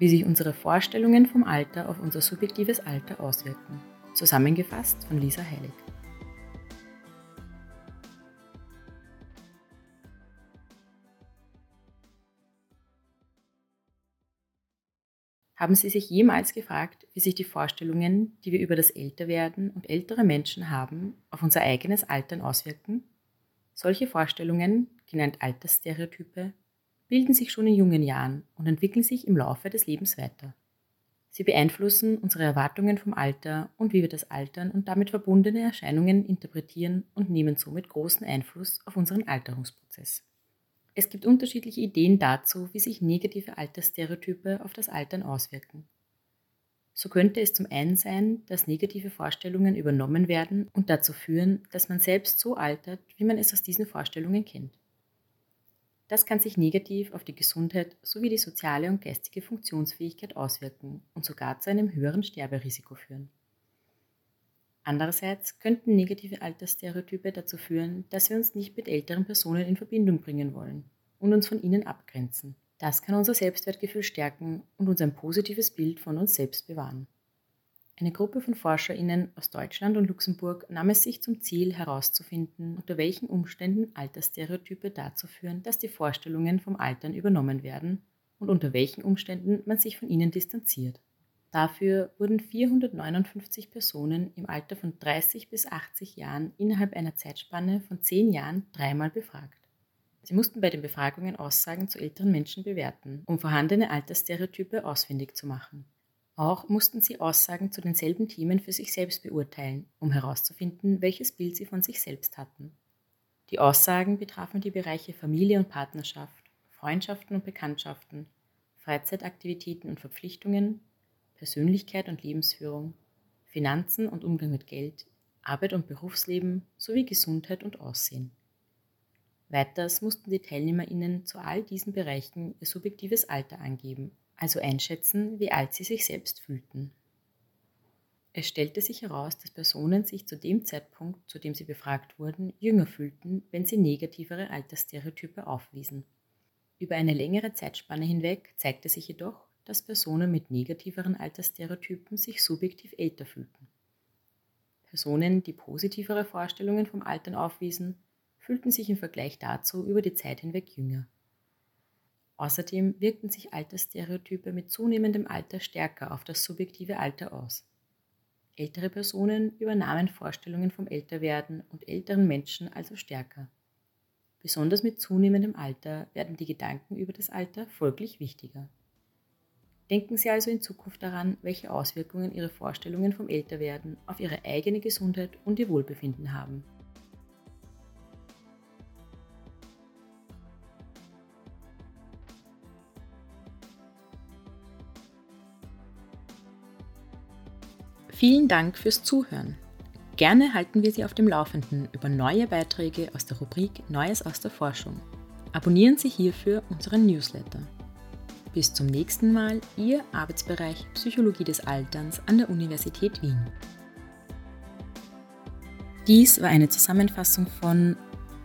Wie sich unsere Vorstellungen vom Alter auf unser subjektives Alter auswirken. Zusammengefasst von Lisa Heilig. Haben Sie sich jemals gefragt, wie sich die Vorstellungen, die wir über das Älterwerden und ältere Menschen haben, auf unser eigenes Altern auswirken? Solche Vorstellungen, genannt Altersstereotype, bilden sich schon in jungen Jahren und entwickeln sich im Laufe des Lebens weiter. Sie beeinflussen unsere Erwartungen vom Alter und wie wir das Altern und damit verbundene Erscheinungen interpretieren und nehmen somit großen Einfluss auf unseren Alterungsprozess. Es gibt unterschiedliche Ideen dazu, wie sich negative Altersstereotype auf das Altern auswirken. So könnte es zum einen sein, dass negative Vorstellungen übernommen werden und dazu führen, dass man selbst so altert, wie man es aus diesen Vorstellungen kennt. Das kann sich negativ auf die Gesundheit sowie die soziale und geistige Funktionsfähigkeit auswirken und sogar zu einem höheren Sterberisiko führen. Andererseits könnten negative Altersstereotype dazu führen, dass wir uns nicht mit älteren Personen in Verbindung bringen wollen und uns von ihnen abgrenzen. Das kann unser Selbstwertgefühl stärken und uns ein positives Bild von uns selbst bewahren. Eine Gruppe von ForscherInnen aus Deutschland und Luxemburg nahm es sich zum Ziel herauszufinden, unter welchen Umständen Altersstereotype dazu führen, dass die Vorstellungen vom Altern übernommen werden und unter welchen Umständen man sich von ihnen distanziert. Dafür wurden 459 Personen im Alter von 30 bis 80 Jahren innerhalb einer Zeitspanne von 10 Jahren dreimal befragt. Sie mussten bei den Befragungen Aussagen zu älteren Menschen bewerten, um vorhandene Altersstereotype ausfindig zu machen. Auch mussten sie Aussagen zu denselben Themen für sich selbst beurteilen, um herauszufinden, welches Bild sie von sich selbst hatten. Die Aussagen betrafen die Bereiche Familie und Partnerschaft, Freundschaften und Bekanntschaften, Freizeitaktivitäten und Verpflichtungen, Persönlichkeit und Lebensführung, Finanzen und Umgang mit Geld, Arbeit und Berufsleben sowie Gesundheit und Aussehen. Weiters mussten die TeilnehmerInnen zu all diesen Bereichen ihr subjektives Alter angeben also einschätzen, wie alt sie sich selbst fühlten. Es stellte sich heraus, dass Personen sich zu dem Zeitpunkt, zu dem sie befragt wurden, jünger fühlten, wenn sie negativere Altersstereotype aufwiesen. Über eine längere Zeitspanne hinweg zeigte sich jedoch, dass Personen mit negativeren Altersstereotypen sich subjektiv älter fühlten. Personen, die positivere Vorstellungen vom Altern aufwiesen, fühlten sich im Vergleich dazu über die Zeit hinweg jünger. Außerdem wirkten sich Altersstereotype mit zunehmendem Alter stärker auf das subjektive Alter aus. Ältere Personen übernahmen Vorstellungen vom Älterwerden und älteren Menschen also stärker. Besonders mit zunehmendem Alter werden die Gedanken über das Alter folglich wichtiger. Denken Sie also in Zukunft daran, welche Auswirkungen Ihre Vorstellungen vom Älterwerden auf Ihre eigene Gesundheit und Ihr Wohlbefinden haben. Vielen Dank fürs Zuhören. Gerne halten wir Sie auf dem Laufenden über neue Beiträge aus der Rubrik Neues aus der Forschung. Abonnieren Sie hierfür unseren Newsletter. Bis zum nächsten Mal, Ihr Arbeitsbereich Psychologie des Alterns an der Universität Wien. Dies war eine Zusammenfassung von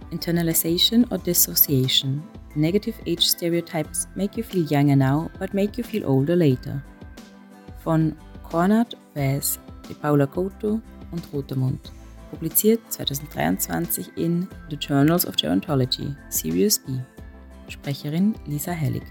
Internalization or Dissociation. Negative Age Stereotypes make you feel younger now, but make you feel older later. Von Cornard Weiss die Paula Couto und Rotermund. Publiziert 2023 in The Journals of Gerontology, Series B. Sprecherin Lisa Hellig.